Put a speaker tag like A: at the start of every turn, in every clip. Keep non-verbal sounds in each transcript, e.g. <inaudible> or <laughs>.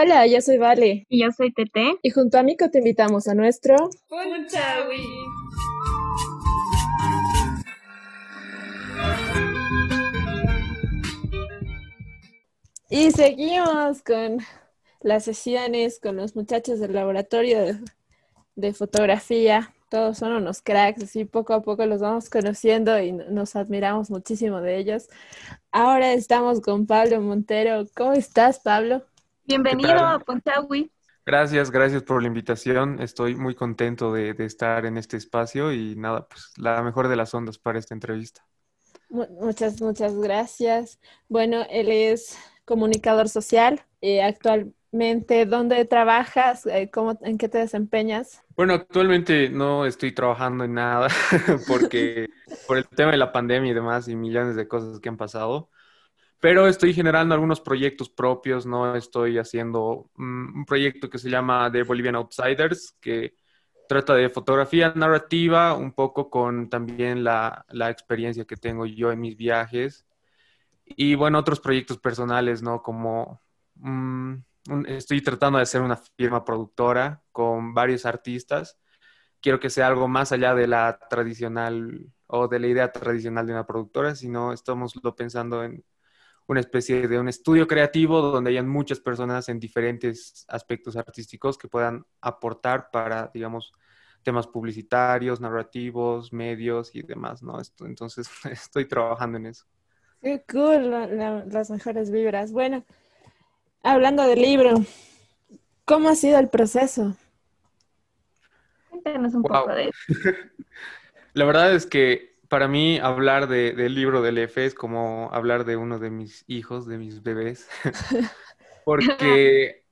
A: Hola, yo soy Vale.
B: Y yo soy Tete.
A: Y junto a Mico te invitamos a nuestro...
C: Punchawi.
A: Y seguimos con las sesiones con los muchachos del laboratorio de, de fotografía. Todos son unos cracks, así poco a poco los vamos conociendo y nos admiramos muchísimo de ellos. Ahora estamos con Pablo Montero. ¿Cómo estás, Pablo?
B: Bienvenido a Punchawi.
D: Gracias, gracias por la invitación. Estoy muy contento de, de, estar en este espacio y nada, pues la mejor de las ondas para esta entrevista.
A: Muchas, muchas gracias. Bueno, él es comunicador social. Eh, actualmente, ¿dónde trabajas? Eh, ¿Cómo, ¿En qué te desempeñas?
D: Bueno, actualmente no estoy trabajando en nada <laughs> porque <laughs> por el tema de la pandemia y demás y millones de cosas que han pasado. Pero estoy generando algunos proyectos propios, ¿no? Estoy haciendo un proyecto que se llama The Bolivian Outsiders, que trata de fotografía narrativa, un poco con también la, la experiencia que tengo yo en mis viajes. Y bueno, otros proyectos personales, ¿no? Como un, estoy tratando de hacer una firma productora con varios artistas. Quiero que sea algo más allá de la tradicional o de la idea tradicional de una productora, sino estamos lo pensando en una especie de un estudio creativo donde hayan muchas personas en diferentes aspectos artísticos que puedan aportar para, digamos, temas publicitarios, narrativos, medios y demás, ¿no? Entonces, <laughs> estoy trabajando en eso.
A: Qué cool, la, la, las mejores vibras. Bueno, hablando del libro, ¿cómo ha sido el proceso?
B: Cuéntanos un wow. poco de eso. <laughs>
D: la verdad es que para mí hablar de, del libro del EFE es como hablar de uno de mis hijos, de mis bebés, <laughs> <laughs> porque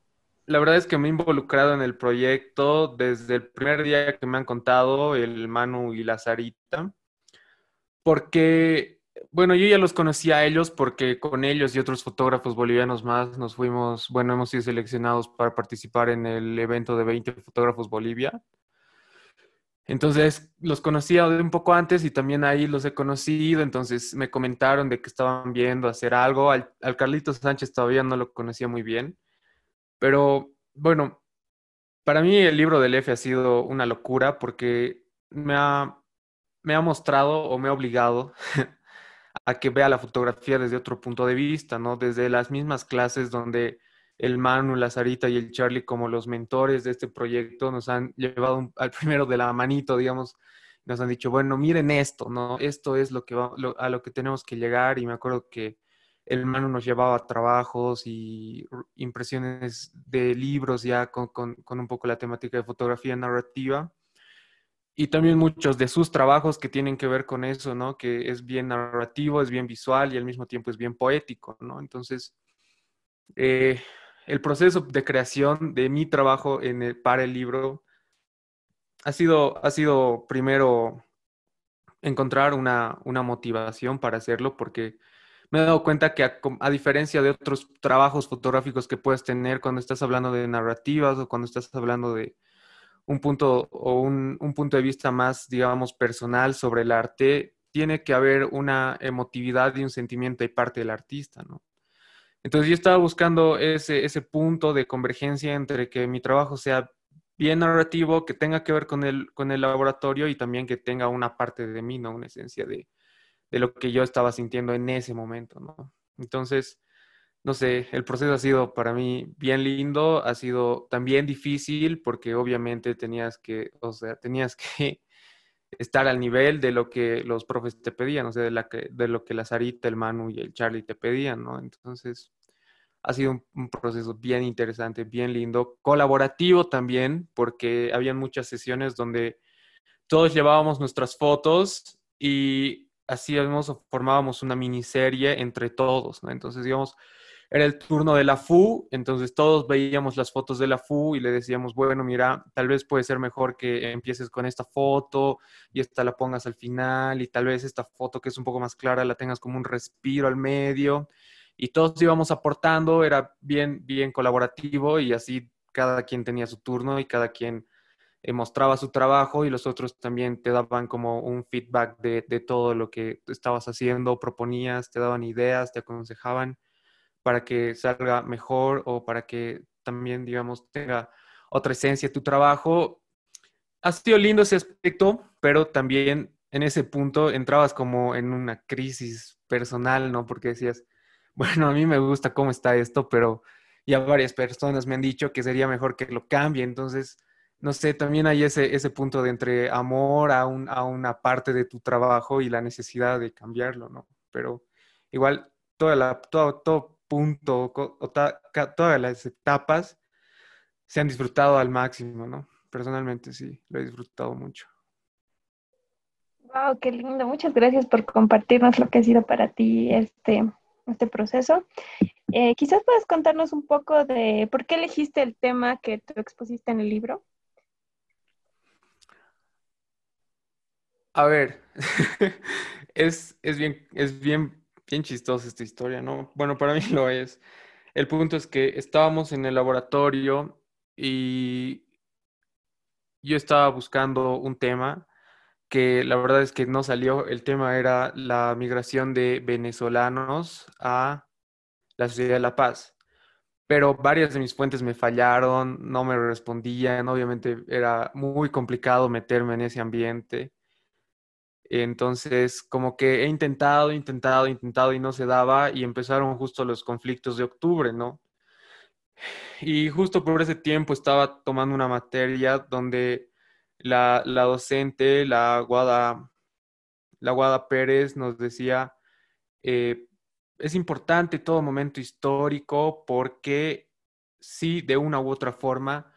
D: la verdad es que me he involucrado en el proyecto desde el primer día que me han contado el Manu y la Sarita, porque, bueno, yo ya los conocí a ellos porque con ellos y otros fotógrafos bolivianos más nos fuimos, bueno, hemos sido seleccionados para participar en el evento de 20 fotógrafos Bolivia. Entonces los conocía un poco antes y también ahí los he conocido, entonces me comentaron de que estaban viendo hacer algo. Al, al, Carlitos Sánchez todavía no lo conocía muy bien, pero bueno, para mí el libro del F ha sido una locura porque me ha, me ha mostrado o me ha obligado <laughs> a que vea la fotografía desde otro punto de vista, ¿no? Desde las mismas clases donde el Manu, la Sarita y el Charlie como los mentores de este proyecto nos han llevado al primero de la manito, digamos, nos han dicho, bueno, miren esto, ¿no? Esto es lo que va, a lo que tenemos que llegar y me acuerdo que el Manu nos llevaba trabajos y impresiones de libros ya con, con, con un poco la temática de fotografía narrativa y también muchos de sus trabajos que tienen que ver con eso, ¿no? Que es bien narrativo, es bien visual y al mismo tiempo es bien poético, ¿no? Entonces, eh, el proceso de creación de mi trabajo en el, para el libro ha sido, ha sido primero encontrar una, una, motivación para hacerlo, porque me he dado cuenta que a, diferencia de otros trabajos fotográficos que puedes tener cuando estás hablando de narrativas o cuando estás hablando de un punto o un, un punto de vista más, digamos, personal sobre el arte, tiene que haber una emotividad y un sentimiento de parte del artista, ¿no? Entonces yo estaba buscando ese, punto de convergencia entre que mi trabajo sea bien narrativo, que tenga que ver con el, con el laboratorio y también que tenga una parte de mí, ¿no? Una esencia de, de lo que yo estaba sintiendo en ese momento, ¿no? Entonces, no sé, el proceso ha sido para mí bien lindo, ha sido también difícil porque obviamente tenías que, o sea, tenías que <laughs> estar al nivel de lo que los profes te pedían, o sea, de, la que, de lo que la Sarita, el Manu y el Charlie te pedían, ¿no? Entonces, ha sido un, un, proceso bien interesante, bien lindo, colaborativo también, porque había muchas sesiones donde todos llevábamos nuestras fotos y hacíamos o formábamos una miniserie entre todos, ¿no? Entonces, digamos, era el turno de la FU, entonces todos veíamos las fotos de la FU y le decíamos, bueno, mira, tal vez puede ser mejor que empieces con esta foto y esta la pongas al final y tal vez esta foto que es un poco más clara la tengas como un respiro al medio y todos íbamos aportando, era bien, bien colaborativo y así cada quien tenía su turno y cada quien eh, mostraba su trabajo y los otros también te daban como un feedback de, de todo lo que estabas haciendo, proponías, te daban ideas, te aconsejaban para que salga mejor o para que también, digamos, tenga otra esencia tu trabajo. Ha sido lindo ese aspecto, pero también en ese punto entrabas como en una crisis personal, ¿no? Porque decías, bueno, a mí me gusta cómo está esto, pero ya varias personas me han dicho que sería mejor que lo cambie, entonces, no sé, también hay ese, ese punto de entre amor a, un, a una parte de tu trabajo y la necesidad de cambiarlo, ¿no? Pero igual, toda la, todo, todo punto, todas las etapas se han disfrutado al máximo, ¿no? Personalmente sí, lo he disfrutado mucho.
B: Wow, qué lindo. Muchas gracias por compartirnos lo que ha sido para ti este, este proceso. Eh, quizás puedas contarnos un poco de por qué elegiste el tema que tú expusiste en el libro.
D: A ver, <laughs> es, es, bien, es bien, bien chistosa esta historia, ¿no? Bueno, para mí <laughs> lo es. El punto es que estábamos en el laboratorio y yo estaba buscando un tema que la verdad es que no salió. El tema era la migración de venezolanos a la Sociedad de la Paz. Pero varias de mis fuentes me fallaron, no me respondían. Obviamente era muy complicado meterme en ese ambiente. Entonces, como que he intentado, intentado, intentado y no se daba y empezaron justo los conflictos de octubre, ¿no? Y justo por ese tiempo estaba tomando una materia donde la, docente, la Guada, la Guada Pérez, nos decía, eh, es importante todo momento histórico porque sí, de una u otra forma,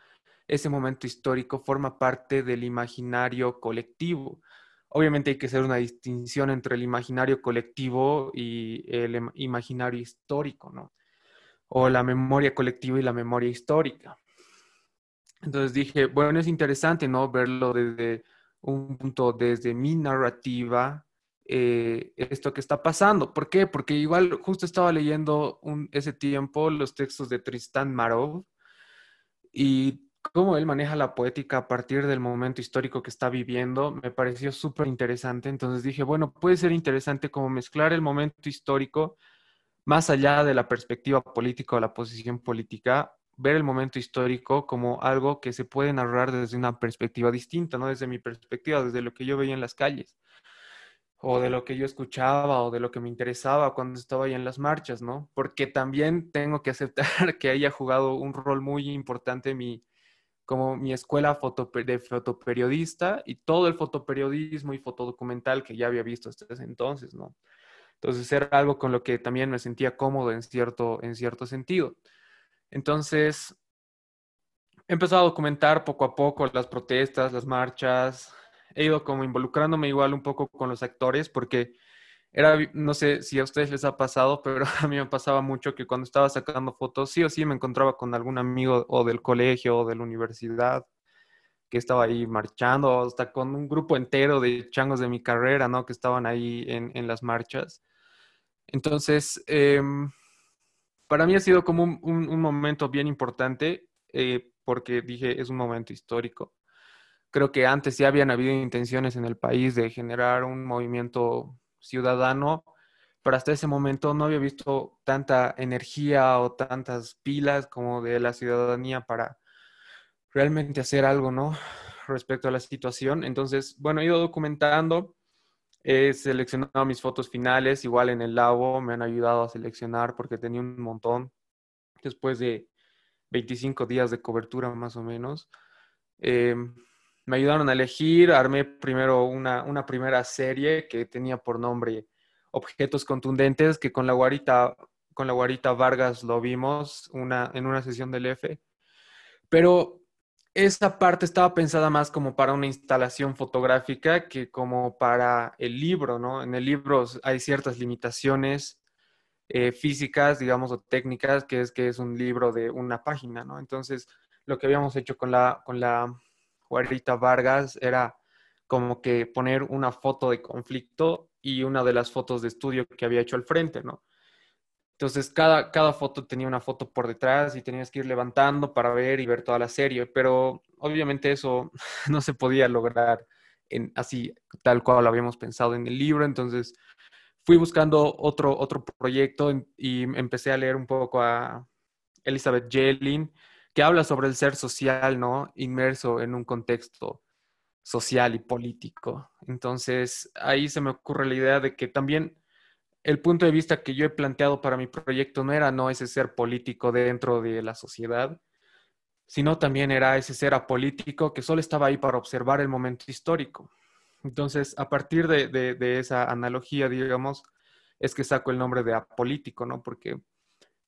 D: ese momento histórico forma parte del imaginario colectivo. Obviamente hay que hacer una distinción entre el imaginario colectivo y el imaginario histórico, ¿no? O la memoria colectiva y la memoria histórica. Entonces dije, bueno, es interesante, ¿no? Verlo desde un punto, desde mi narrativa, eh, esto que está pasando. ¿Por qué? Porque igual justo estaba leyendo ese tiempo los textos de Tristan Marov y cómo él maneja la poética a partir del momento histórico que está viviendo, me pareció súper interesante. Entonces dije, bueno, puede ser interesante como mezclar el momento histórico más allá de la perspectiva política o la posición política ver el momento histórico como algo que se puede narrar desde una perspectiva distinta, no desde mi perspectiva, desde lo que yo veía en las calles, o de lo que yo escuchaba, o de lo que me interesaba cuando estaba ahí en las marchas, ¿no? Porque también tengo que aceptar <laughs> que haya jugado un rol muy importante mi, como mi escuela de fotoperiodista y todo el fotoperiodismo y fotodocumental que ya había visto hasta ese entonces, ¿no? Entonces era algo con lo que también me sentía cómodo en cierto, en cierto sentido. Entonces, he empezado a documentar poco a poco las protestas, las marchas. He ido como involucrándome igual un poco con los actores porque era, no sé si a ustedes les ha pasado, pero <laughs> a mí me pasaba mucho que cuando estaba sacando fotos, sí o sí me encontraba con algún amigo o del colegio o de la universidad que estaba ahí marchando, o hasta con un grupo entero de changos de mi carrera, ¿no? Que estaban ahí en, las marchas. Entonces, em, para mí ha sido como un, momento bien importante eh, porque dije, es un momento histórico. Creo que antes ya habían habido intenciones en el país de generar un movimiento ciudadano, pero hasta ese momento no había visto tanta energía o tantas pilas como de la ciudadanía para realmente hacer algo, ¿no? Respecto a la situación. Entonces, bueno, he ido documentando He seleccionado mis fotos finales, igual en el lago me han ayudado a seleccionar porque tenía un montón. Después de 25 días de cobertura más o menos. Eh, me ayudaron a elegir, armé primero una, una, primera serie que tenía por nombre Objetos Contundentes, que con la guarita, con la guarita Vargas lo vimos una, en una sesión del F. Pero esa parte estaba pensada más como para una instalación fotográfica que como para el libro, ¿no? En el libro hay ciertas limitaciones eh, físicas, digamos, o técnicas, que es que es un libro de una página, ¿no? Entonces, lo que habíamos hecho con la, con la Guarita Vargas era como que poner una foto de conflicto y una de las fotos de estudio que había hecho al frente, ¿no? Entonces, cada, cada foto tenía una foto por detrás y tenías que ir levantando para ver y ver toda la serie, pero obviamente eso <laughs> no se podía lograr en, así, tal cual lo habíamos pensado en el libro. Entonces, fui buscando otro, otro proyecto y empecé a leer un poco a Elizabeth Jelin, que habla sobre el ser social, ¿no? Inmerso en un contexto social y político. Entonces, ahí se me ocurre la idea de que también el punto de vista que yo he planteado para mi proyecto no era no ese ser político dentro de la sociedad, sino también era ese ser apolítico que solo estaba ahí para observar el momento histórico. Entonces, a partir de, esa analogía, digamos, es que saco el nombre de apolítico, ¿no? Porque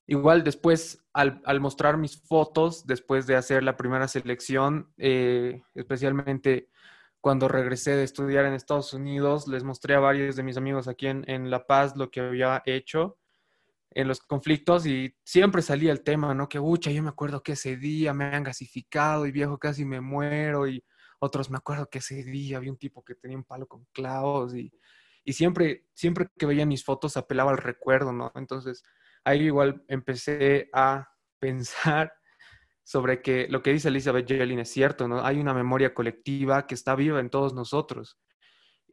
D: igual después, al, mostrar mis fotos, después de hacer la primera selección, eh, especialmente cuando regresé de estudiar en Estados Unidos, les mostré a varios de mis amigos aquí en, La Paz lo que había hecho en los conflictos y siempre salía el tema, ¿no? Que, ucha, yo me acuerdo que ese día me han gasificado y viejo casi me muero y otros me acuerdo que ese día había un tipo que tenía un palo con clavos y, y siempre, siempre que veía mis fotos apelaba al recuerdo, ¿no? Entonces ahí igual empecé a pensar sobre que lo que dice Elizabeth Jelin es cierto, ¿no? Hay una memoria colectiva que está viva en todos nosotros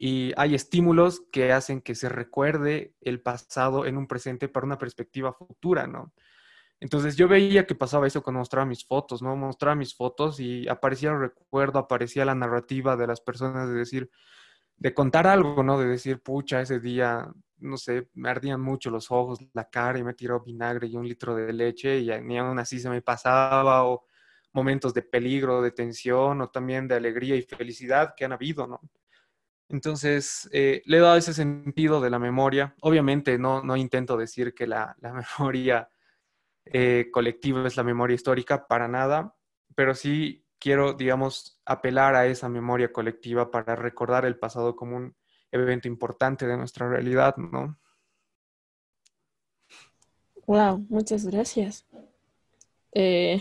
D: y hay estímulos que hacen que se recuerde el pasado en un presente para una perspectiva futura, ¿no? Entonces yo veía que pasaba eso cuando mostraba mis fotos, ¿no? Mostraba mis fotos y aparecía el recuerdo, aparecía la narrativa de las personas de decir, de contar algo, ¿no? De decir, pucha, ese día no sé, me ardían mucho los ojos, la cara y me tiró vinagre y un litro de leche y ni aún así se me pasaba o momentos de peligro, de tensión o también de alegría y felicidad que han habido, ¿no? Entonces, eh, le he dado ese sentido de la memoria. Obviamente no, no intento decir que la, <laughs> memoria eh, colectiva es la memoria histórica, para nada, pero sí quiero, digamos, apelar a esa memoria colectiva para recordar el pasado como un evento importante de nuestra realidad, ¿no?
A: Wow, muchas gracias. Eh,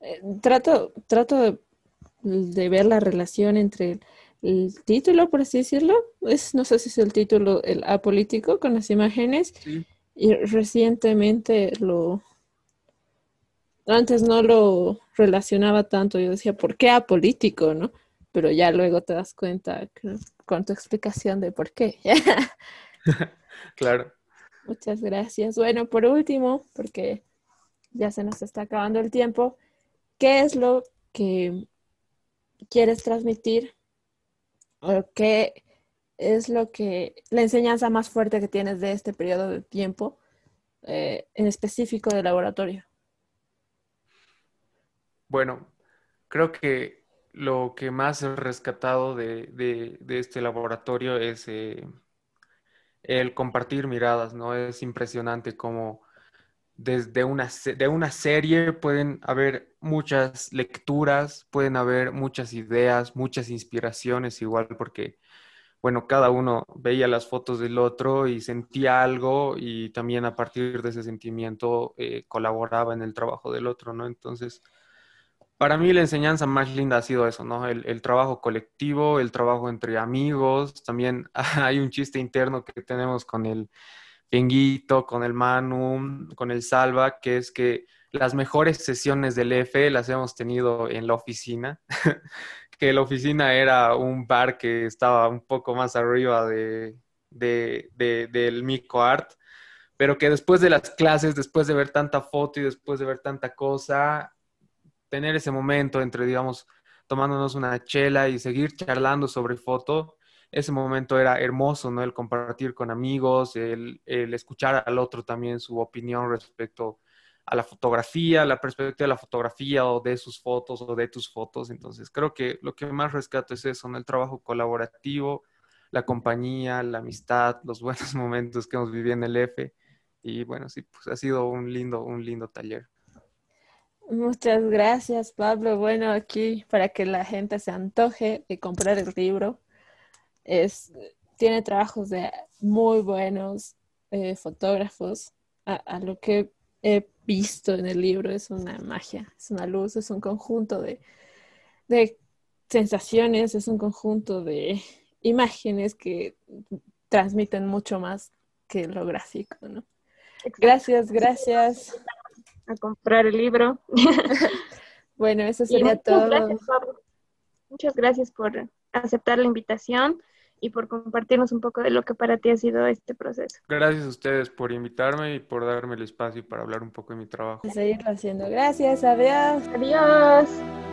A: eh, trato, trato de, ver la relación entre el, título, por así decirlo, es, no sé si es el título, el apolítico con las imágenes, y recientemente lo, antes no lo relacionaba tanto, yo decía, ¿por qué apolítico, no? Pero ya luego te das cuenta con tu explicación de por qué. <laughs> <laughs>
D: claro.
A: Muchas gracias. Bueno, por último, porque ya se nos está acabando el tiempo, ¿qué es lo que quieres transmitir o qué es lo que la enseñanza más fuerte que tienes de este periodo de tiempo eh, en específico de laboratorio?
D: Bueno, creo que lo que más he rescatado de, este laboratorio es eh, el compartir miradas, ¿no? Es impresionante cómo desde una, de una serie pueden haber muchas lecturas, pueden haber muchas ideas, muchas inspiraciones igual, porque, bueno, cada uno veía las fotos del otro y sentía algo y también a partir de ese sentimiento eh, colaboraba en el trabajo del otro, ¿no? Entonces, para mí la enseñanza más linda ha sido eso, ¿no? El, trabajo colectivo, el trabajo entre amigos. También <laughs> hay un chiste interno que tenemos con el Penguito, con el Manu, con el Salva, que es que las mejores sesiones del EFE las hemos tenido en la oficina, <laughs> que la oficina era un bar que estaba un poco más arriba de, del Mico Art, pero que después de las clases, después de ver tanta foto y después de ver tanta cosa, tener ese momento entre, digamos, tomándonos una chela y seguir charlando sobre foto, ese momento era hermoso, ¿no? El compartir con amigos, el, escuchar al otro también su opinión respecto a la fotografía, la perspectiva de la fotografía o de sus fotos o de tus fotos. Entonces, creo que lo que más rescato es eso, ¿no? El trabajo colaborativo, la compañía, la amistad, los buenos <laughs> momentos que hemos vivido en el F. Y bueno, sí, pues ha sido un lindo, un lindo taller.
A: Muchas gracias, Pablo. Bueno, aquí para que la gente se antoje de comprar el libro, es, tiene trabajos de muy buenos eh, fotógrafos. A, lo que he visto en el libro es una magia, es una luz, es un conjunto de, de sensaciones, es un conjunto de imágenes que transmiten mucho más que lo gráfico, ¿no? Gracias, gracias
B: a comprar el libro. <laughs>
A: bueno, eso sería todo.
B: Muchas gracias por aceptar la invitación y por compartirnos un poco de lo que para ti ha sido este proceso.
D: Gracias a ustedes por invitarme y por darme el espacio para hablar un poco de mi trabajo.
A: seguirlo haciendo. Gracias, adiós.
B: Adiós.